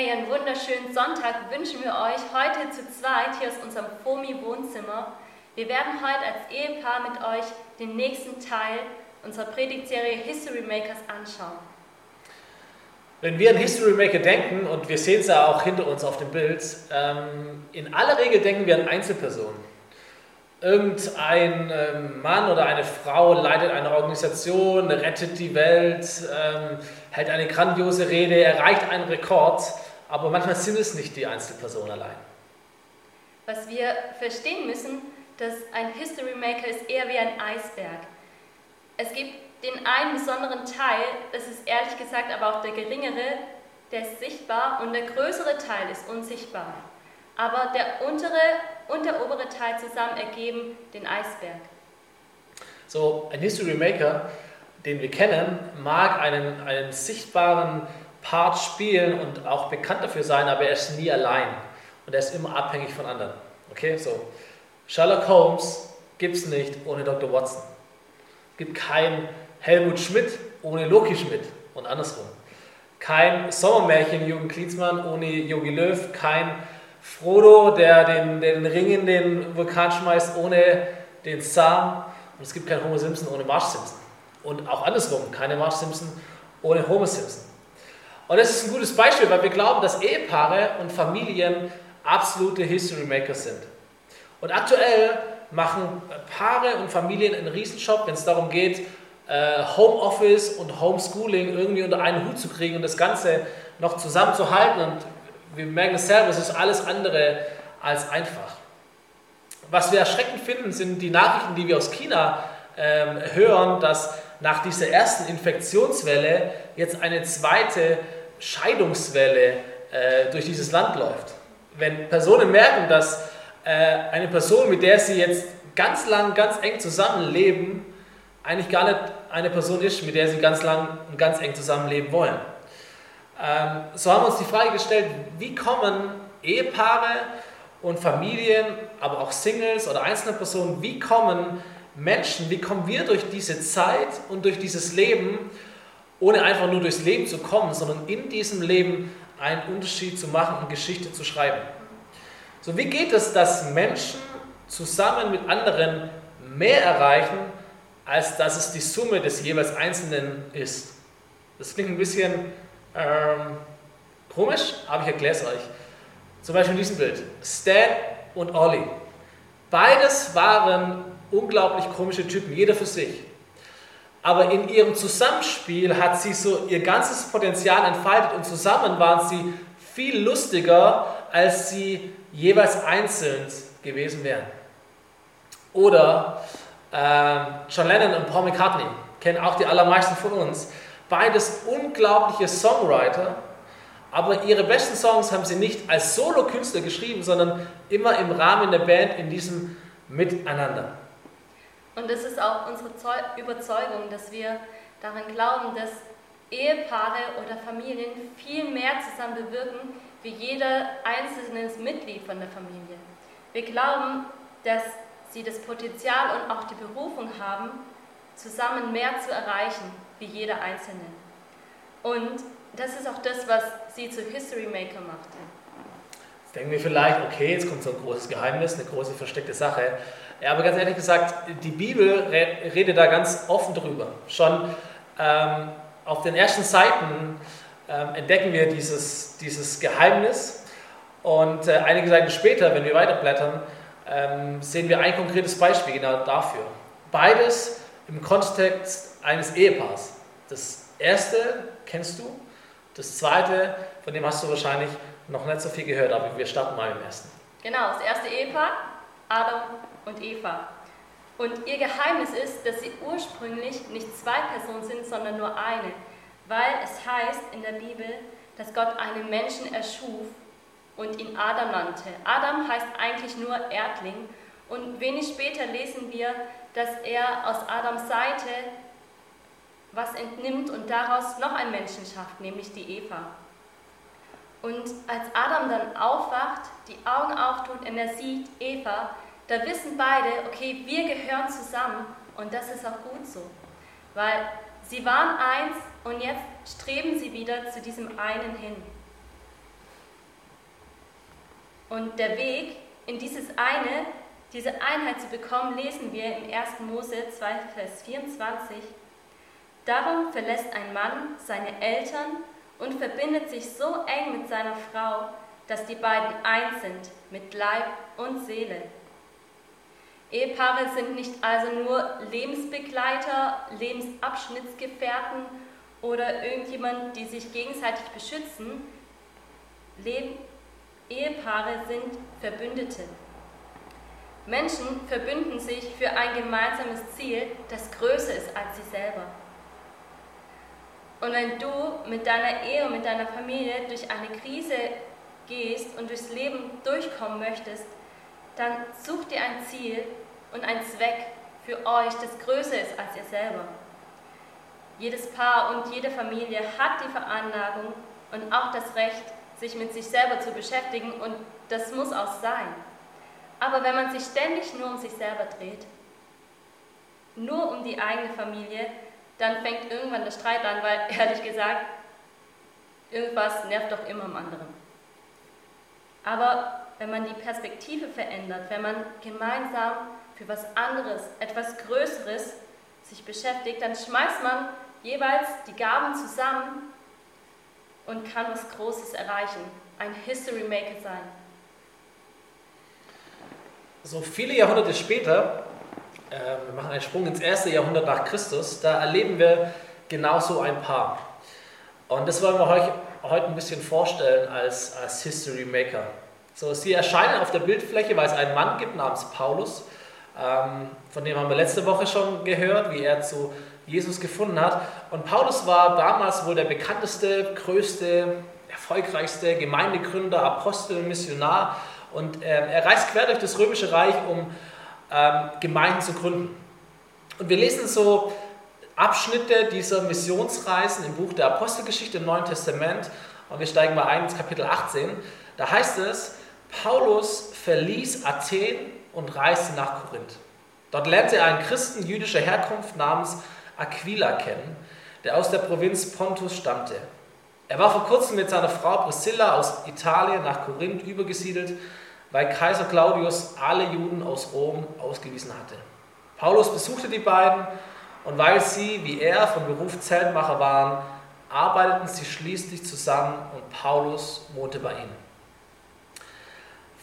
Hey, einen wunderschönen Sonntag wünschen wir euch heute zu zweit hier aus unserem FOMI-Wohnzimmer. Wir werden heute als Ehepaar mit euch den nächsten Teil unserer Predigtserie History Makers anschauen. Wenn wir an History Maker denken, und wir sehen es ja auch hinter uns auf dem Bild, ähm, in aller Regel denken wir an Einzelpersonen. Irgendein ähm, Mann oder eine Frau leitet eine Organisation, rettet die Welt, ähm, hält eine grandiose Rede, erreicht einen Rekord, aber manchmal sind es nicht die Einzelpersonen allein. Was wir verstehen müssen, dass ein History Maker ist eher wie ein Eisberg. Es gibt den einen besonderen Teil, das ist ehrlich gesagt aber auch der geringere, der ist sichtbar und der größere Teil ist unsichtbar. Aber der untere und der obere Teil zusammen ergeben den Eisberg. So, ein History Maker, den wir kennen, mag einen, einen sichtbaren Part spielen und auch bekannt dafür sein, aber er ist nie allein und er ist immer abhängig von anderen. Okay, so. Sherlock Holmes gibt es nicht ohne Dr. Watson. Gibt kein Helmut Schmidt ohne Loki Schmidt und andersrum. Kein Sommermärchen Jürgen Klinsmann ohne Yogi Löw, kein Frodo, der den, den Ring in den Vulkan schmeißt, ohne den Sam. Und es gibt keinen Homer Simpson ohne Marsh Simpson. Und auch andersrum, keine Marsh Simpson ohne Homer Simpson. Und das ist ein gutes Beispiel, weil wir glauben, dass Ehepaare und Familien absolute History Makers sind. Und aktuell machen Paare und Familien einen Riesenjob, wenn es darum geht, äh, Homeoffice und Homeschooling irgendwie unter einen Hut zu kriegen und das Ganze noch zusammenzuhalten. Und wir merken es selber, es ist alles andere als einfach. Was wir erschreckend finden, sind die Nachrichten, die wir aus China ähm, hören, dass nach dieser ersten Infektionswelle jetzt eine zweite Scheidungswelle äh, durch dieses Land läuft. Wenn Personen merken, dass äh, eine Person, mit der sie jetzt ganz lang, ganz eng zusammenleben, eigentlich gar nicht eine Person ist, mit der sie ganz lang und ganz eng zusammenleben wollen. Ähm, so haben wir uns die Frage gestellt, wie kommen Ehepaare und Familien, aber auch Singles oder einzelne Personen, wie kommen Menschen, wie kommen wir durch diese Zeit und durch dieses Leben, ohne einfach nur durchs Leben zu kommen, sondern in diesem Leben einen Unterschied zu machen und Geschichte zu schreiben. So, wie geht es, dass Menschen zusammen mit anderen mehr erreichen, als dass es die Summe des jeweils Einzelnen ist? Das klingt ein bisschen ähm, komisch, aber ich erkläre es euch. Zum Beispiel in diesem Bild. Stan und Ollie. Beides waren unglaublich komische Typen, jeder für sich. Aber in ihrem Zusammenspiel hat sie so ihr ganzes Potenzial entfaltet und zusammen waren sie viel lustiger, als sie jeweils einzeln gewesen wären. Oder äh, John Lennon und Paul McCartney kennen auch die allermeisten von uns. Beides unglaubliche Songwriter, aber ihre besten Songs haben sie nicht als Solo-Künstler geschrieben, sondern immer im Rahmen der Band in diesem Miteinander. Und es ist auch unsere Überzeugung, dass wir daran glauben, dass Ehepaare oder Familien viel mehr zusammen bewirken, wie jeder einzelne Mitglied von der Familie. Wir glauben, dass sie das Potenzial und auch die Berufung haben, zusammen mehr zu erreichen, wie jeder Einzelne. Und das ist auch das, was sie zu History Maker macht. Jetzt denken wir vielleicht, okay, jetzt kommt so ein großes Geheimnis, eine große versteckte Sache. Ja, aber ganz ehrlich gesagt, die Bibel redet da ganz offen drüber. Schon ähm, auf den ersten Seiten ähm, entdecken wir dieses, dieses Geheimnis und äh, einige Seiten später, wenn wir weiterblättern, ähm, sehen wir ein konkretes Beispiel genau dafür. Beides im Kontext eines Ehepaars. Das erste kennst du, das zweite, von dem hast du wahrscheinlich noch nicht so viel gehört, aber wir starten mal im ersten. Genau, das erste Ehepaar, Adam und Eva. Und ihr Geheimnis ist, dass sie ursprünglich nicht zwei Personen sind, sondern nur eine, weil es heißt in der Bibel, dass Gott einen Menschen erschuf und ihn Adam nannte. Adam heißt eigentlich nur Erdling und wenig später lesen wir, dass er aus Adams Seite was entnimmt und daraus noch einen Menschen schafft, nämlich die Eva. Und als Adam dann aufwacht, die Augen auftut und er sieht Eva, da wissen beide, okay, wir gehören zusammen und das ist auch gut so. Weil sie waren eins und jetzt streben sie wieder zu diesem einen hin. Und der Weg in dieses eine, diese Einheit zu bekommen, lesen wir in 1. Mose 2, Vers 24. Darum verlässt ein Mann seine Eltern und verbindet sich so eng mit seiner Frau, dass die beiden eins sind mit Leib und Seele. Ehepaare sind nicht also nur Lebensbegleiter, Lebensabschnittsgefährten oder irgendjemand, die sich gegenseitig beschützen. Leben, Ehepaare sind Verbündete. Menschen verbünden sich für ein gemeinsames Ziel, das größer ist als sie selber. Und wenn du mit deiner Ehe und mit deiner Familie durch eine Krise gehst und durchs Leben durchkommen möchtest, dann such dir ein Ziel und einen Zweck für euch, das größer ist als ihr selber. Jedes Paar und jede Familie hat die Veranlagung und auch das Recht, sich mit sich selber zu beschäftigen und das muss auch sein. Aber wenn man sich ständig nur um sich selber dreht, nur um die eigene Familie, dann fängt irgendwann der Streit an, weil ehrlich gesagt, irgendwas nervt doch immer am anderen. Aber wenn man die Perspektive verändert, wenn man gemeinsam für was anderes, etwas Größeres sich beschäftigt, dann schmeißt man jeweils die Gaben zusammen und kann was Großes erreichen, ein History Maker sein. So viele Jahrhunderte später, äh, wir machen einen Sprung ins erste Jahrhundert nach Christus, da erleben wir genauso ein Paar. Und das wollen wir euch heute ein bisschen vorstellen als, als History Maker. So, sie erscheinen auf der Bildfläche, weil es einen Mann gibt namens Paulus. Ähm, von dem haben wir letzte Woche schon gehört, wie er zu Jesus gefunden hat. Und Paulus war damals wohl der bekannteste, größte, erfolgreichste Gemeindegründer, Apostel, Missionar. Und äh, er reist quer durch das Römische Reich, um ähm, Gemeinden zu gründen. Und wir lesen so Abschnitte dieser Missionsreisen im Buch der Apostelgeschichte im Neuen Testament. Und wir steigen mal ein ins Kapitel 18. Da heißt es, Paulus verließ Athen und reiste nach Korinth. Dort lernte er einen Christen jüdischer Herkunft namens Aquila kennen, der aus der Provinz Pontus stammte. Er war vor kurzem mit seiner Frau Priscilla aus Italien nach Korinth übergesiedelt, weil Kaiser Claudius alle Juden aus Rom ausgewiesen hatte. Paulus besuchte die beiden und weil sie, wie er, von Beruf Zeltmacher waren, arbeiteten sie schließlich zusammen und Paulus wohnte bei ihnen.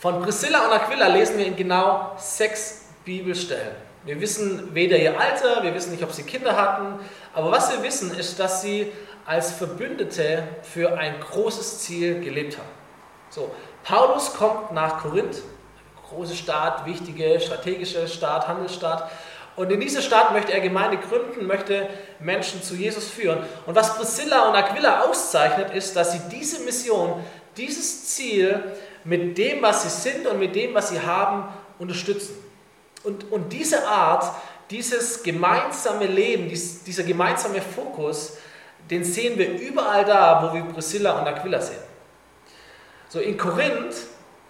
Von Priscilla und Aquila lesen wir in genau sechs Bibelstellen. Wir wissen weder ihr Alter, wir wissen nicht, ob sie Kinder hatten, aber was wir wissen, ist, dass sie als Verbündete für ein großes Ziel gelebt haben. So, Paulus kommt nach Korinth, große Stadt, wichtige strategische Stadt, Handelsstadt. Und in dieser Stadt möchte er Gemeinde gründen, möchte Menschen zu Jesus führen. Und was Priscilla und Aquila auszeichnet, ist, dass sie diese Mission, dieses Ziel mit dem, was sie sind und mit dem, was sie haben, unterstützen. Und, und diese Art, dieses gemeinsame Leben, dies, dieser gemeinsame Fokus, den sehen wir überall da, wo wir Priscilla und Aquila sehen. So in Korinth,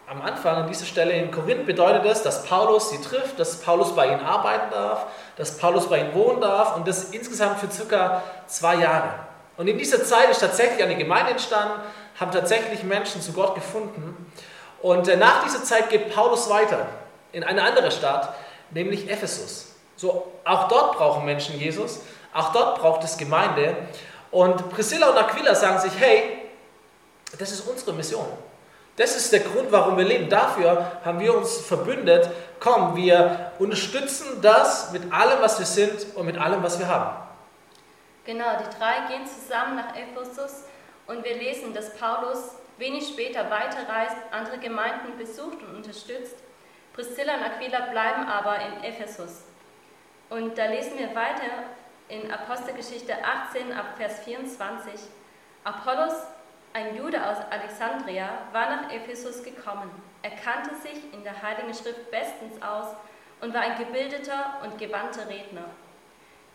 am Anfang an dieser Stelle in Korinth bedeutet das, dass Paulus sie trifft, dass Paulus bei ihnen arbeiten darf, dass Paulus bei ihnen wohnen darf und das insgesamt für circa zwei Jahre. Und in dieser Zeit ist tatsächlich eine Gemeinde entstanden, haben tatsächlich Menschen zu Gott gefunden. Und äh, nach dieser Zeit geht Paulus weiter in eine andere Stadt, nämlich Ephesus. So, auch dort brauchen Menschen Jesus, auch dort braucht es Gemeinde. Und Priscilla und Aquila sagen sich, hey, das ist unsere Mission. Das ist der Grund, warum wir leben. Dafür haben wir uns verbündet. Komm, wir unterstützen das mit allem, was wir sind und mit allem, was wir haben. Genau, die drei gehen zusammen nach Ephesus und wir lesen, dass Paulus wenig später weiterreist, andere Gemeinden besucht und unterstützt Priscilla und Aquila bleiben aber in Ephesus. Und da lesen wir weiter in Apostelgeschichte 18 ab Vers 24. Apollos, ein Jude aus Alexandria, war nach Ephesus gekommen. Er kannte sich in der Heiligen Schrift bestens aus und war ein gebildeter und gewandter Redner.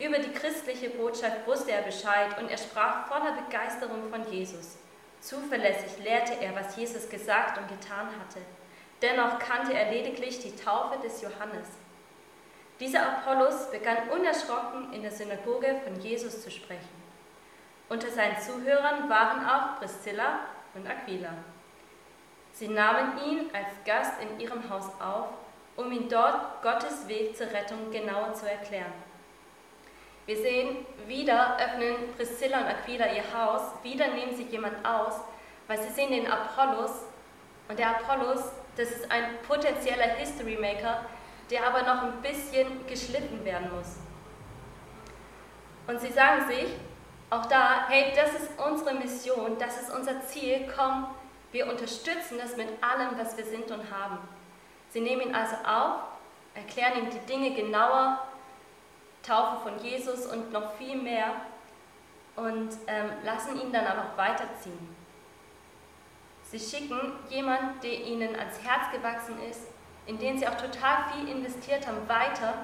Über die christliche Botschaft wusste er Bescheid und er sprach voller Begeisterung von Jesus. Zuverlässig lehrte er, was Jesus gesagt und getan hatte. Dennoch kannte er lediglich die Taufe des Johannes. Dieser Apollos begann unerschrocken in der Synagoge von Jesus zu sprechen. Unter seinen Zuhörern waren auch Priscilla und Aquila. Sie nahmen ihn als Gast in ihrem Haus auf, um ihm dort Gottes Weg zur Rettung genauer zu erklären. Wir sehen, wieder öffnen Priscilla und Aquila ihr Haus, wieder nehmen sie jemand aus, weil sie sehen den Apollos. Und der Apollos, das ist ein potenzieller History Maker, der aber noch ein bisschen geschliffen werden muss. Und sie sagen sich, auch da, hey, das ist unsere Mission, das ist unser Ziel, komm, wir unterstützen das mit allem, was wir sind und haben. Sie nehmen ihn also auf, erklären ihm die Dinge genauer, Taufe von Jesus und noch viel mehr und ähm, lassen ihn dann auch weiterziehen. Sie schicken jemanden, der ihnen ans Herz gewachsen ist, in den sie auch total viel investiert haben, weiter,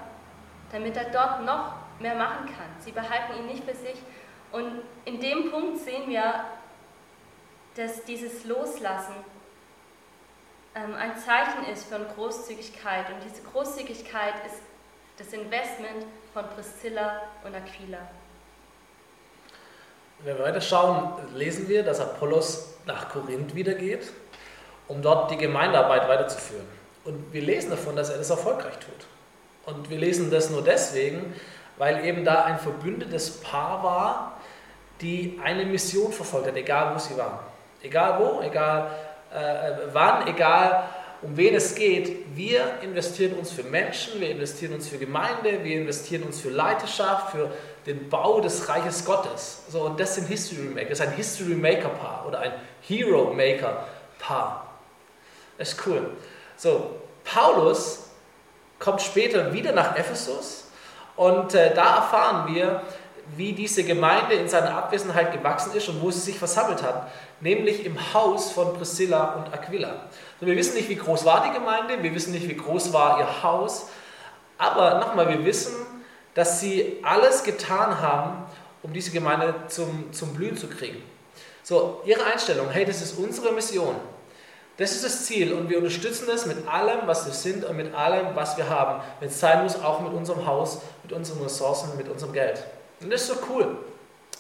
damit er dort noch mehr machen kann. Sie behalten ihn nicht für sich. Und in dem Punkt sehen wir, dass dieses Loslassen ähm, ein Zeichen ist von Großzügigkeit. Und diese Großzügigkeit ist das Investment von Priscilla und Aquila. Wenn wir weiter schauen, lesen wir, dass Apollos nach Korinth wieder geht, um dort die Gemeindearbeit weiterzuführen. Und wir lesen davon, dass er das erfolgreich tut. Und wir lesen das nur deswegen, weil eben da ein verbündetes Paar war, die eine Mission verfolgt hat, egal wo sie waren. Egal wo, egal äh, wann, egal um wen es geht. Wir investieren uns für Menschen, wir investieren uns für Gemeinde, wir investieren uns für Leiterschaft, für den Bau des Reiches Gottes. So, und das sind History Maker. Das ist ein History Maker Paar oder ein Hero Maker Paar. Das ist cool. So, Paulus kommt später wieder nach Ephesus und äh, da erfahren wir, wie diese Gemeinde in seiner Abwesenheit gewachsen ist und wo sie sich versammelt hat, nämlich im Haus von Priscilla und Aquila. Also wir wissen nicht, wie groß war die Gemeinde, wir wissen nicht, wie groß war ihr Haus, aber nochmal, wir wissen, dass sie alles getan haben, um diese Gemeinde zum, zum Blühen zu kriegen. So, ihre Einstellung, hey, das ist unsere Mission. Das ist das Ziel und wir unterstützen das mit allem, was wir sind und mit allem, was wir haben. Wenn es sein muss, auch mit unserem Haus, mit unseren Ressourcen, mit unserem Geld. Und das ist so cool.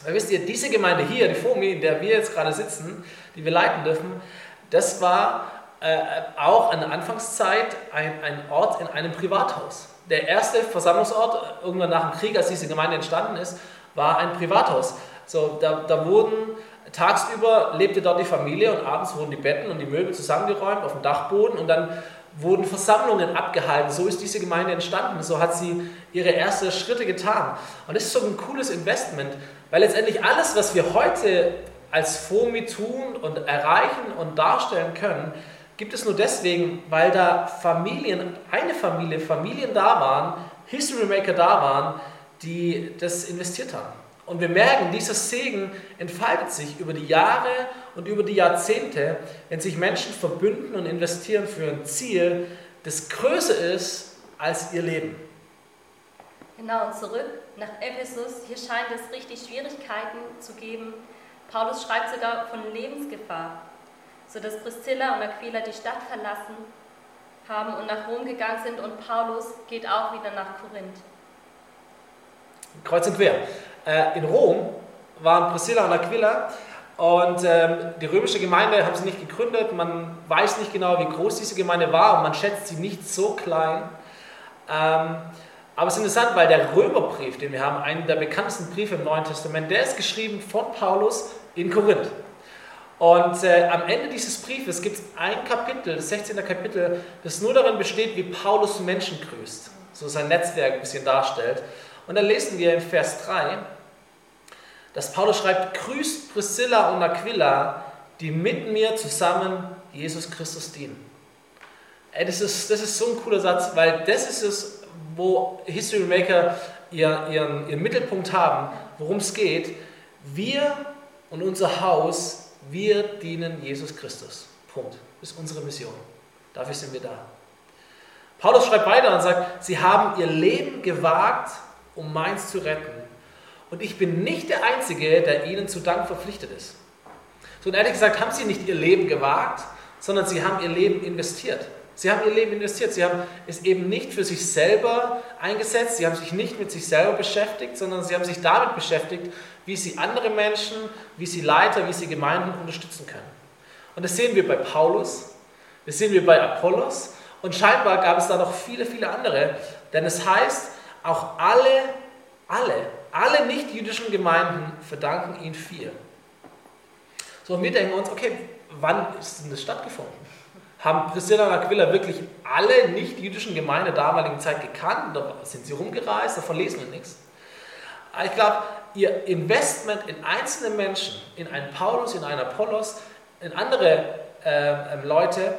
Weil wisst ihr, diese Gemeinde hier, die FOMI, in der wir jetzt gerade sitzen, die wir leiten dürfen, das war äh, auch an der Anfangszeit ein, ein Ort in einem Privathaus. Der erste Versammlungsort, irgendwann nach dem Krieg, als diese Gemeinde entstanden ist, war ein Privathaus. So, da, da wurden tagsüber lebte dort die Familie und abends wurden die Betten und die Möbel zusammengeräumt auf dem Dachboden und dann wurden Versammlungen abgehalten. So ist diese Gemeinde entstanden. So hat sie ihre ersten Schritte getan. Und das ist so ein cooles Investment, weil letztendlich alles, was wir heute als FOMI tun und erreichen und darstellen können, gibt es nur deswegen, weil da Familien, eine Familie, Familien da waren, History Maker da waren, die das investiert haben. Und wir merken, dieser Segen entfaltet sich über die Jahre und über die Jahrzehnte, wenn sich Menschen verbünden und investieren für ein Ziel, das größer ist als ihr Leben. Genau, und zurück nach Ephesus. Hier scheint es richtig Schwierigkeiten zu geben. Paulus schreibt sogar von Lebensgefahr, sodass Priscilla und Aquila die Stadt verlassen haben und nach Rom gegangen sind und Paulus geht auch wieder nach Korinth. Kreuz und quer. Äh, in Rom waren Priscilla und Aquila und ähm, die römische Gemeinde haben sie nicht gegründet. Man weiß nicht genau, wie groß diese Gemeinde war und man schätzt sie nicht so klein. Ähm, aber es ist interessant, weil der Römerbrief, den wir haben, einen der bekanntesten Briefe im Neuen Testament, der ist geschrieben von Paulus in Korinth. Und äh, am Ende dieses Briefes gibt es ein Kapitel, das 16. Kapitel, das nur darin besteht, wie Paulus Menschen grüßt, so sein Netzwerk ein bisschen darstellt. Und dann lesen wir in Vers 3, dass Paulus schreibt, grüßt Priscilla und Aquila, die mit mir zusammen Jesus Christus dienen. Ey, das, ist, das ist so ein cooler Satz, weil das ist es, wo History Maker ihren, ihren, ihren Mittelpunkt haben, worum es geht. Wir und unser Haus, wir dienen Jesus Christus. Punkt. Das ist unsere Mission. Dafür sind wir da. Paulus schreibt weiter und sagt, sie haben ihr Leben gewagt, um meins zu retten. Und ich bin nicht der Einzige, der ihnen zu Dank verpflichtet ist. So und ehrlich gesagt haben sie nicht ihr Leben gewagt, sondern sie haben ihr Leben investiert. Sie haben ihr Leben investiert. Sie haben es eben nicht für sich selber eingesetzt. Sie haben sich nicht mit sich selber beschäftigt, sondern sie haben sich damit beschäftigt, wie sie andere Menschen, wie sie Leiter, wie sie Gemeinden unterstützen können. Und das sehen wir bei Paulus, Das sehen wir bei Apollos und scheinbar gab es da noch viele, viele andere. Denn es heißt, auch alle, alle, alle nicht-jüdischen Gemeinden verdanken ihn viel. So, und wir denken uns, okay, wann ist denn das stattgefunden? Haben Priscilla und Aquila wirklich alle nicht-jüdischen Gemeinden der damaligen Zeit gekannt? Da sind sie rumgereist? Davon lesen wir nichts. Ich glaube, ihr Investment in einzelne Menschen, in einen Paulus, in einen Apollos, in andere äh, Leute,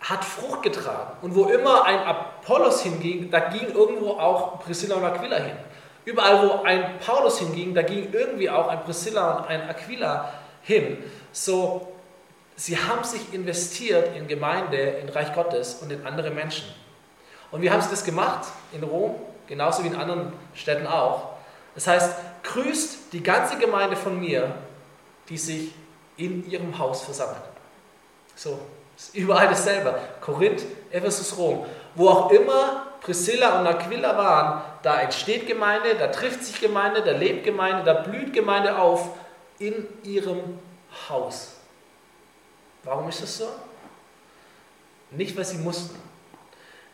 hat Frucht getragen. Und wo immer ein Apollos hinging, da ging irgendwo auch Priscilla und Aquila hin. Überall, wo ein Paulus hinging, da ging irgendwie auch ein Priscilla und ein Aquila hin. So, sie haben sich investiert in Gemeinde, in Reich Gottes und in andere Menschen. Und wie haben sie das gemacht? In Rom, genauso wie in anderen Städten auch. Das heißt, grüßt die ganze Gemeinde von mir, die sich in ihrem Haus versammelt. So, ist überall dasselbe. Korinth, Ephesus, Rom. Wo auch immer Priscilla und Aquila waren, da entsteht Gemeinde, da trifft sich Gemeinde, da lebt Gemeinde, da blüht Gemeinde auf in ihrem Haus. Warum ist das so? Nicht, weil sie mussten.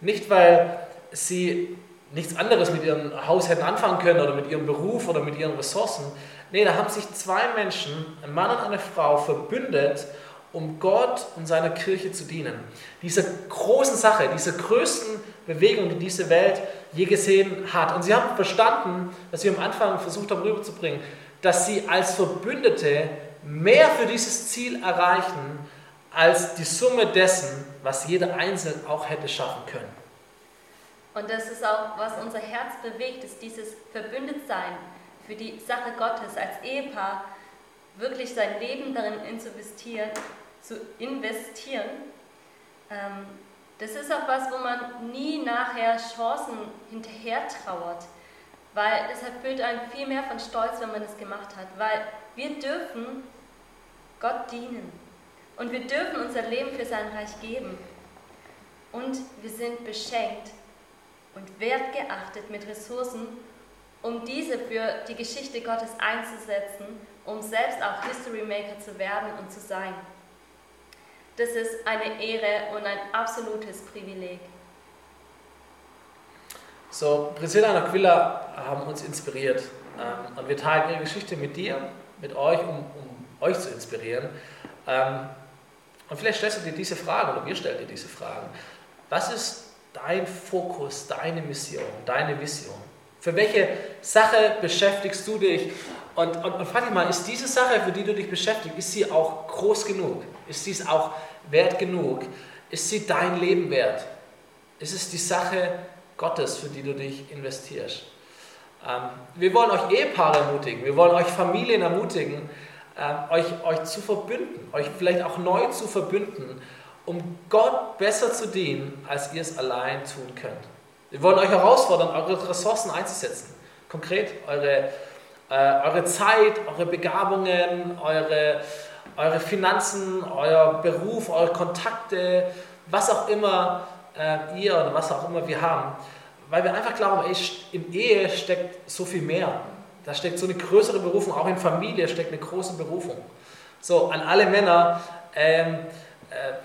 Nicht, weil sie nichts anderes mit ihrem Haus hätten anfangen können oder mit ihrem Beruf oder mit ihren Ressourcen. Nee, da haben sich zwei Menschen, ein Mann und eine Frau, verbündet, um Gott und seiner Kirche zu dienen. Dieser großen Sache, dieser größten Bewegung, die diese Welt je gesehen hat. Und sie haben verstanden, was wir am Anfang versucht haben rüberzubringen, dass sie als Verbündete mehr für dieses Ziel erreichen, als die Summe dessen, was jeder Einzelne auch hätte schaffen können. Und das ist auch, was unser Herz bewegt, ist dieses Verbündetsein für die Sache Gottes als Ehepaar, wirklich sein Leben darin investieren, zu investieren. Ähm, das ist auch was, wo man nie nachher Chancen hinterher trauert, weil es erfüllt einen viel mehr von Stolz, wenn man das gemacht hat, weil wir dürfen Gott dienen und wir dürfen unser Leben für sein Reich geben und wir sind beschenkt und wertgeachtet mit Ressourcen, um diese für die Geschichte Gottes einzusetzen, um selbst auch History Maker zu werden und zu sein. Das ist eine Ehre und ein absolutes Privileg. So, Priscilla und Aquila haben uns inspiriert ähm, und wir teilen ihre Geschichte mit dir, mit euch, um, um euch zu inspirieren. Ähm, und vielleicht stellst du dir diese Frage oder wir stellen dir diese Fragen. Was ist dein Fokus, deine Mission, deine Vision? Für welche Sache beschäftigst du dich? Und, und, und mal, ist diese Sache, für die du dich beschäftigst, ist sie auch groß genug? Ist sie auch wert genug? Ist sie dein Leben wert? Ist es die Sache Gottes, für die du dich investierst? Ähm, wir wollen euch Ehepaare ermutigen, wir wollen euch Familien ermutigen, ähm, euch, euch zu verbünden, euch vielleicht auch neu zu verbünden um Gott besser zu dienen, als ihr es allein tun könnt. Wir wollen euch herausfordern, eure Ressourcen einzusetzen. Konkret eure, äh, eure Zeit, eure Begabungen, eure, eure Finanzen, euer Beruf, eure Kontakte, was auch immer äh, ihr oder was auch immer wir haben. Weil wir einfach glauben, ey, in Ehe steckt so viel mehr. Da steckt so eine größere Berufung, auch in Familie steckt eine große Berufung. So, an alle Männer, ähm, äh,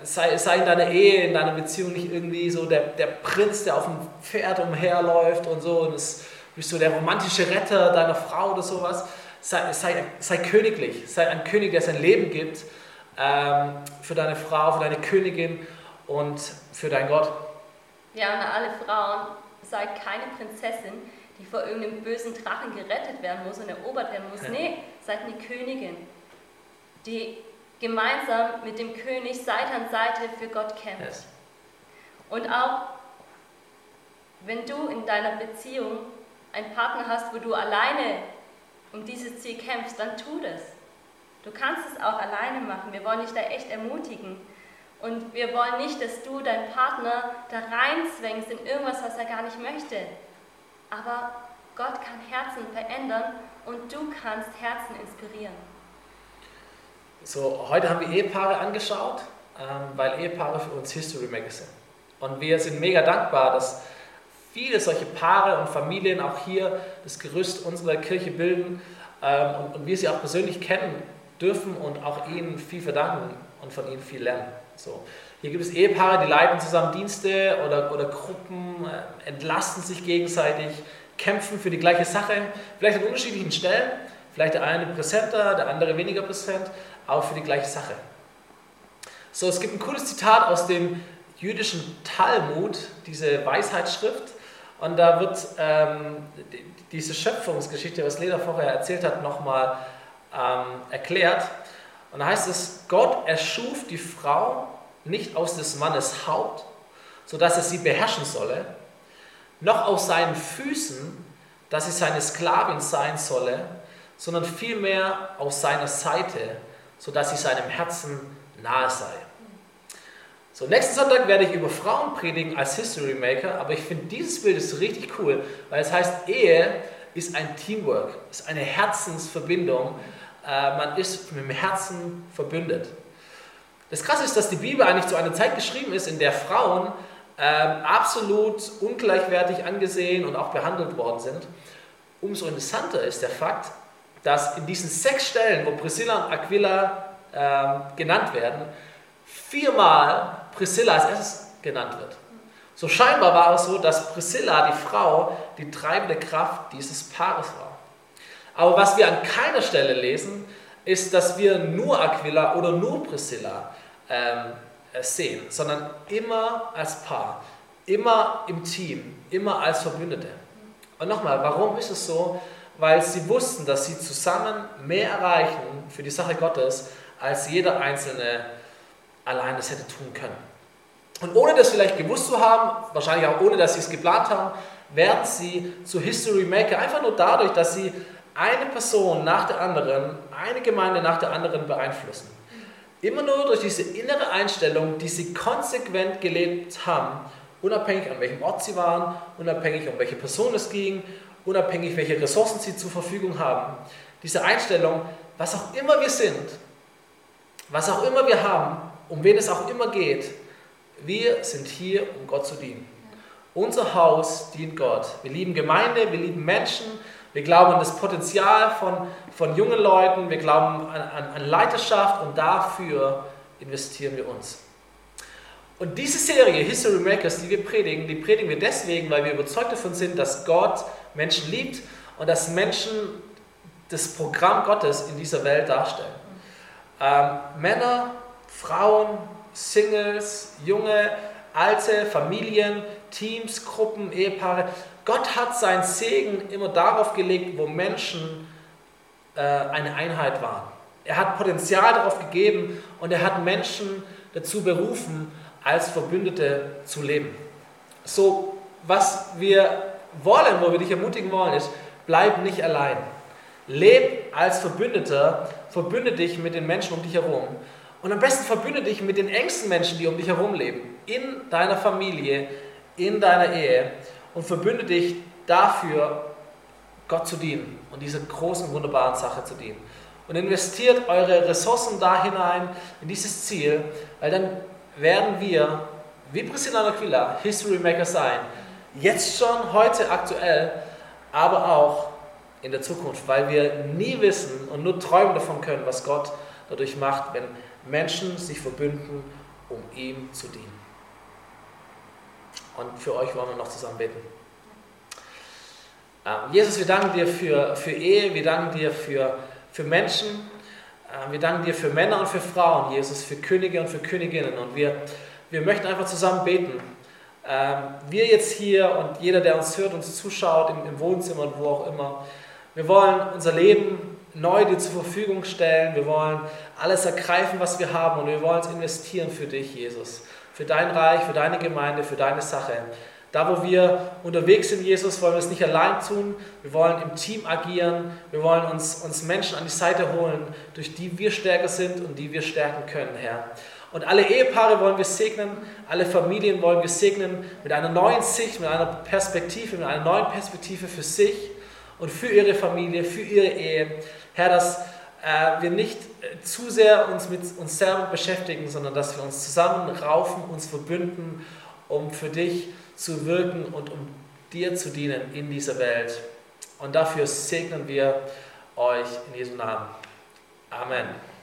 sei, sei in deiner Ehe, in deiner Beziehung nicht irgendwie so der, der Prinz, der auf dem Pferd umherläuft und so und es, bist du der romantische Retter deiner Frau oder sowas. Sei, sei, sei königlich, sei ein König, der sein Leben gibt ähm, für deine Frau, für deine Königin und für deinen Gott. Ja, und alle Frauen, sei keine Prinzessin, die vor irgendeinem bösen Drachen gerettet werden muss und erobert werden muss. Ja. Nee, seid eine Königin, die gemeinsam mit dem König Seite an Seite für Gott kämpft. Yes. Und auch wenn du in deiner Beziehung einen Partner hast, wo du alleine um dieses Ziel kämpfst, dann tu das. Du kannst es auch alleine machen. Wir wollen dich da echt ermutigen. Und wir wollen nicht, dass du deinen Partner da reinzwängst in irgendwas, was er gar nicht möchte. Aber Gott kann Herzen verändern und du kannst Herzen inspirieren. So, heute haben wir Ehepaare angeschaut, ähm, weil Ehepaare für uns History sind. Und wir sind mega dankbar, dass viele solche Paare und Familien auch hier das Gerüst unserer Kirche bilden ähm, und, und wir sie auch persönlich kennen dürfen und auch ihnen viel verdanken. und von ihnen viel lernen. So. Hier gibt es Ehepaare, die leiten zusammen Dienste oder, oder Gruppen, äh, entlasten sich gegenseitig, kämpfen für die gleiche Sache, vielleicht an unterschiedlichen Stellen, vielleicht der eine präsenter, der andere weniger präsent, aber für die gleiche Sache. So, es gibt ein cooles Zitat aus dem jüdischen Talmud, diese Weisheitsschrift, und da wird ähm, diese Schöpfungsgeschichte, was Leda vorher erzählt hat, nochmal ähm, erklärt. Und da heißt es, Gott erschuf die Frau nicht aus des Mannes Haupt, sodass er sie beherrschen solle, noch aus seinen Füßen, dass sie seine Sklavin sein solle, sondern vielmehr aus seiner Seite, sodass sie seinem Herzen nahe sei. So, nächsten Sonntag werde ich über Frauen predigen als History Maker, aber ich finde dieses Bild ist richtig cool, weil es heißt, Ehe ist ein Teamwork, ist eine Herzensverbindung. Äh, man ist mit dem Herzen verbündet. Das Krasse ist, dass die Bibel eigentlich zu einer Zeit geschrieben ist, in der Frauen äh, absolut ungleichwertig angesehen und auch behandelt worden sind. Umso interessanter ist der Fakt, dass in diesen sechs Stellen, wo Priscilla und Aquila äh, genannt werden, viermal Priscilla als erstes genannt wird. So scheinbar war es so, dass Priscilla, die Frau, die treibende Kraft dieses Paares war. Aber was wir an keiner Stelle lesen, ist, dass wir nur Aquila oder nur Priscilla ähm, sehen, sondern immer als Paar, immer im Team, immer als Verbündete. Und nochmal, warum ist es so? Weil sie wussten, dass sie zusammen mehr erreichen für die Sache Gottes, als jeder Einzelne allein das hätte tun können. Und ohne das vielleicht gewusst zu haben, wahrscheinlich auch ohne, dass sie es geplant haben, werden sie zu History Maker, einfach nur dadurch, dass sie eine Person nach der anderen, eine Gemeinde nach der anderen beeinflussen. Immer nur durch diese innere Einstellung, die sie konsequent gelebt haben, unabhängig an welchem Ort sie waren, unabhängig um welche Person es ging, unabhängig welche Ressourcen sie zur Verfügung haben. Diese Einstellung, was auch immer wir sind, was auch immer wir haben, um wen es auch immer geht, wir sind hier, um Gott zu dienen. Unser Haus dient Gott. Wir lieben Gemeinde, wir lieben Menschen, wir glauben an das Potenzial von, von jungen Leuten, wir glauben an, an, an Leiterschaft und dafür investieren wir uns. Und diese Serie History Makers, die wir predigen, die predigen wir deswegen, weil wir überzeugt davon sind, dass Gott Menschen liebt und dass Menschen das Programm Gottes in dieser Welt darstellen. Ähm, Männer, Frauen, Singles, junge, alte, Familien, Teams, Gruppen, Ehepaare. Gott hat seinen Segen immer darauf gelegt, wo Menschen äh, eine Einheit waren. Er hat Potenzial darauf gegeben und er hat Menschen dazu berufen, als Verbündete zu leben. So, was wir wollen, wo wir dich ermutigen wollen, ist, bleib nicht allein. Leb als Verbündeter, verbünde dich mit den Menschen um dich herum und am besten verbünde dich mit den engsten Menschen, die um dich herum leben, in deiner Familie, in deiner Ehe und verbünde dich dafür, Gott zu dienen und dieser großen, wunderbaren Sache zu dienen. Und investiert eure Ressourcen da hinein, in dieses Ziel, weil dann werden wir, wie Priscilla und Aquila, History Maker sein. Jetzt schon, heute aktuell, aber auch in der Zukunft, weil wir nie wissen und nur träumen davon können, was Gott dadurch macht, wenn Menschen sich verbünden, um ihm zu dienen. Und für euch wollen wir noch zusammen beten. Ähm, Jesus, wir danken dir für, für Ehe, wir danken dir für, für Menschen, ähm, wir danken dir für Männer und für Frauen, Jesus, für Könige und für Königinnen. Und wir, wir möchten einfach zusammen beten. Ähm, wir jetzt hier und jeder, der uns hört, uns zuschaut, im, im Wohnzimmer und wo auch immer, wir wollen unser Leben neu dir zur Verfügung stellen. Wir wollen alles ergreifen, was wir haben und wir wollen es investieren für dich, Jesus. Für dein Reich, für deine Gemeinde, für deine Sache. Da, wo wir unterwegs sind, Jesus, wollen wir es nicht allein tun. Wir wollen im Team agieren. Wir wollen uns, uns Menschen an die Seite holen, durch die wir stärker sind und die wir stärken können, Herr. Und alle Ehepaare wollen wir segnen, alle Familien wollen wir segnen mit einer neuen Sicht, mit einer Perspektive, mit einer neuen Perspektive für sich und für ihre Familie, für ihre Ehe. Herr, dass äh, wir nicht äh, zu sehr uns mit uns selber beschäftigen, sondern dass wir uns zusammenraufen, uns verbünden, um für dich zu wirken und um dir zu dienen in dieser Welt. Und dafür segnen wir euch in Jesu Namen. Amen.